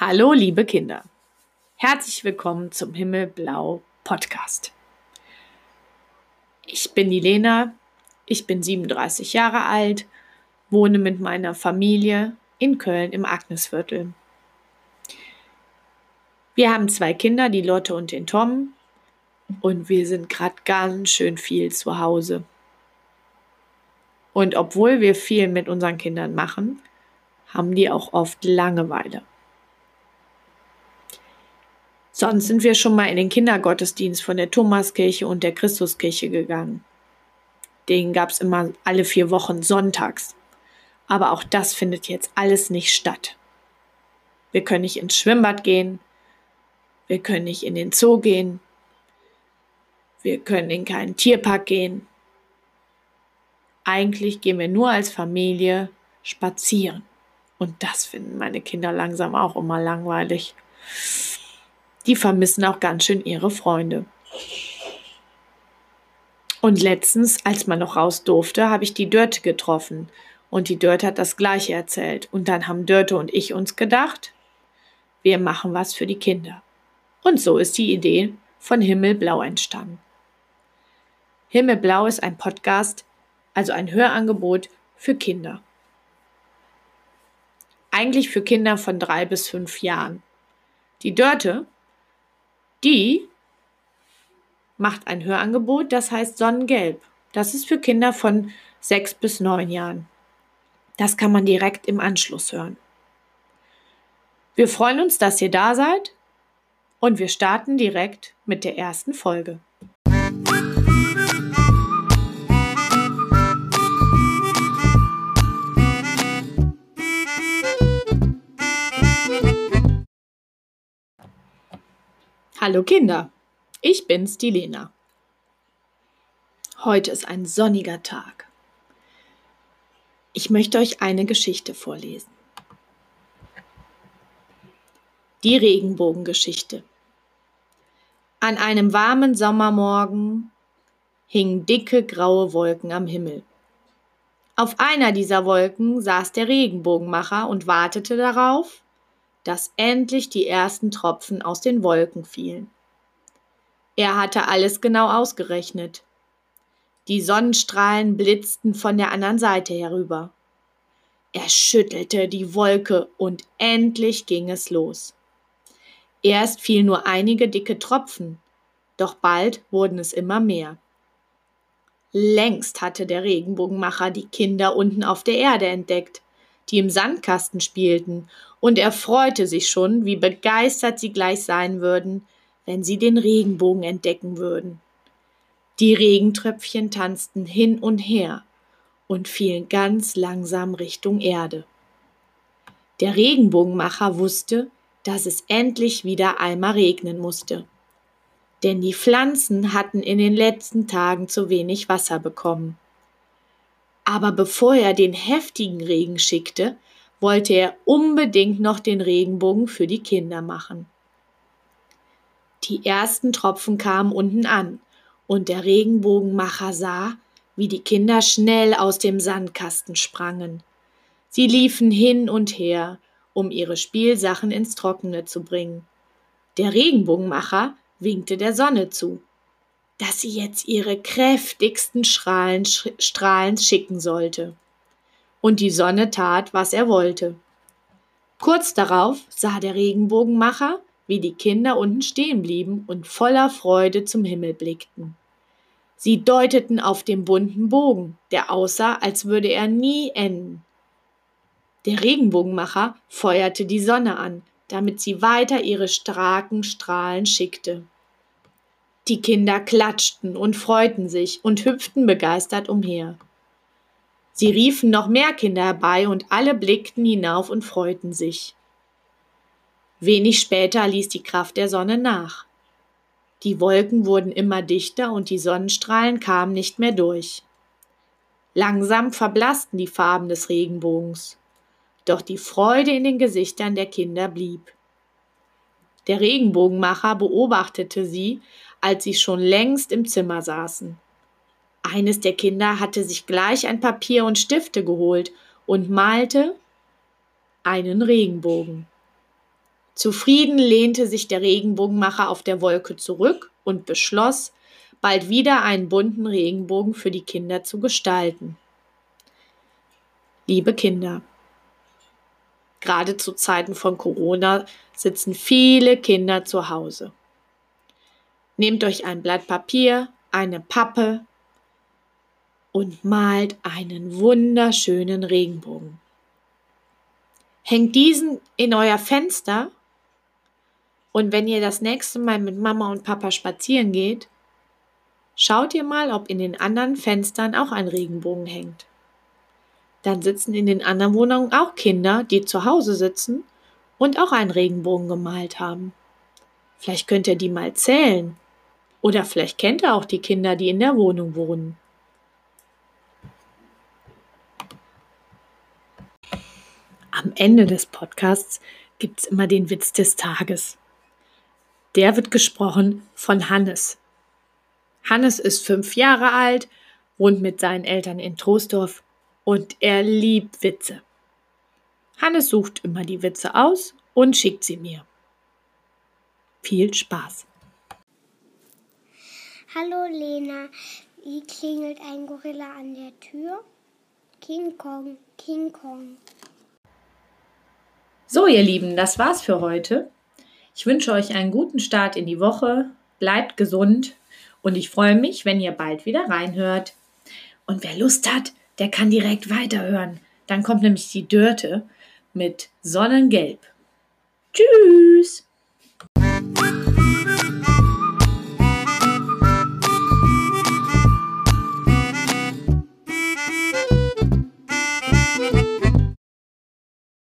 Hallo, liebe Kinder. Herzlich willkommen zum Himmelblau Podcast. Ich bin die Lena, ich bin 37 Jahre alt, wohne mit meiner Familie in Köln im Agnesviertel. Wir haben zwei Kinder, die Lotte und den Tom, und wir sind gerade ganz schön viel zu Hause. Und obwohl wir viel mit unseren Kindern machen, haben die auch oft Langeweile. Sonst sind wir schon mal in den Kindergottesdienst von der Thomaskirche und der Christuskirche gegangen. Den gab es immer alle vier Wochen sonntags. Aber auch das findet jetzt alles nicht statt. Wir können nicht ins Schwimmbad gehen. Wir können nicht in den Zoo gehen. Wir können in keinen Tierpark gehen. Eigentlich gehen wir nur als Familie spazieren. Und das finden meine Kinder langsam auch immer langweilig die vermissen auch ganz schön ihre Freunde. Und letztens, als man noch raus durfte, habe ich die Dörte getroffen. Und die Dörte hat das Gleiche erzählt. Und dann haben Dörte und ich uns gedacht, wir machen was für die Kinder. Und so ist die Idee von Himmelblau entstanden. Himmelblau ist ein Podcast, also ein Hörangebot für Kinder. Eigentlich für Kinder von drei bis fünf Jahren. Die Dörte die macht ein Hörangebot, das heißt Sonnengelb. Das ist für Kinder von sechs bis neun Jahren. Das kann man direkt im Anschluss hören. Wir freuen uns, dass ihr da seid und wir starten direkt mit der ersten Folge. Hallo Kinder, ich bin's, die Lena. Heute ist ein sonniger Tag. Ich möchte euch eine Geschichte vorlesen. Die Regenbogengeschichte. An einem warmen Sommermorgen hingen dicke graue Wolken am Himmel. Auf einer dieser Wolken saß der Regenbogenmacher und wartete darauf, dass endlich die ersten Tropfen aus den Wolken fielen. Er hatte alles genau ausgerechnet. Die Sonnenstrahlen blitzten von der anderen Seite herüber. Er schüttelte die Wolke und endlich ging es los. Erst fielen nur einige dicke Tropfen, doch bald wurden es immer mehr. Längst hatte der Regenbogenmacher die Kinder unten auf der Erde entdeckt die im Sandkasten spielten, und er freute sich schon, wie begeistert sie gleich sein würden, wenn sie den Regenbogen entdecken würden. Die Regentröpfchen tanzten hin und her und fielen ganz langsam Richtung Erde. Der Regenbogenmacher wusste, dass es endlich wieder einmal regnen musste. Denn die Pflanzen hatten in den letzten Tagen zu wenig Wasser bekommen. Aber bevor er den heftigen Regen schickte, wollte er unbedingt noch den Regenbogen für die Kinder machen. Die ersten Tropfen kamen unten an, und der Regenbogenmacher sah, wie die Kinder schnell aus dem Sandkasten sprangen. Sie liefen hin und her, um ihre Spielsachen ins Trockene zu bringen. Der Regenbogenmacher winkte der Sonne zu dass sie jetzt ihre kräftigsten Strahlen, Strahlen schicken sollte. Und die Sonne tat, was er wollte. Kurz darauf sah der Regenbogenmacher, wie die Kinder unten stehen blieben und voller Freude zum Himmel blickten. Sie deuteten auf den bunten Bogen, der aussah, als würde er nie enden. Der Regenbogenmacher feuerte die Sonne an, damit sie weiter ihre starken Strahlen schickte. Die Kinder klatschten und freuten sich und hüpften begeistert umher. Sie riefen noch mehr Kinder herbei und alle blickten hinauf und freuten sich. Wenig später ließ die Kraft der Sonne nach. Die Wolken wurden immer dichter und die Sonnenstrahlen kamen nicht mehr durch. Langsam verblassten die Farben des Regenbogens, doch die Freude in den Gesichtern der Kinder blieb. Der Regenbogenmacher beobachtete sie, als sie schon längst im Zimmer saßen. Eines der Kinder hatte sich gleich ein Papier und Stifte geholt und malte einen Regenbogen. Zufrieden lehnte sich der Regenbogenmacher auf der Wolke zurück und beschloss, bald wieder einen bunten Regenbogen für die Kinder zu gestalten. Liebe Kinder, gerade zu Zeiten von Corona sitzen viele Kinder zu Hause. Nehmt euch ein Blatt Papier, eine Pappe und malt einen wunderschönen Regenbogen. Hängt diesen in euer Fenster und wenn ihr das nächste Mal mit Mama und Papa spazieren geht, schaut ihr mal, ob in den anderen Fenstern auch ein Regenbogen hängt. Dann sitzen in den anderen Wohnungen auch Kinder, die zu Hause sitzen und auch einen Regenbogen gemalt haben. Vielleicht könnt ihr die mal zählen. Oder vielleicht kennt ihr auch die Kinder, die in der Wohnung wohnen. Am Ende des Podcasts gibt es immer den Witz des Tages. Der wird gesprochen von Hannes. Hannes ist fünf Jahre alt, wohnt mit seinen Eltern in Troisdorf und er liebt Witze. Hannes sucht immer die Witze aus und schickt sie mir. Viel Spaß! Hallo Lena, wie klingelt ein Gorilla an der Tür? King Kong, King Kong. So, ihr Lieben, das war's für heute. Ich wünsche euch einen guten Start in die Woche. Bleibt gesund und ich freue mich, wenn ihr bald wieder reinhört. Und wer Lust hat, der kann direkt weiterhören. Dann kommt nämlich die Dörte mit Sonnengelb. Tschüss!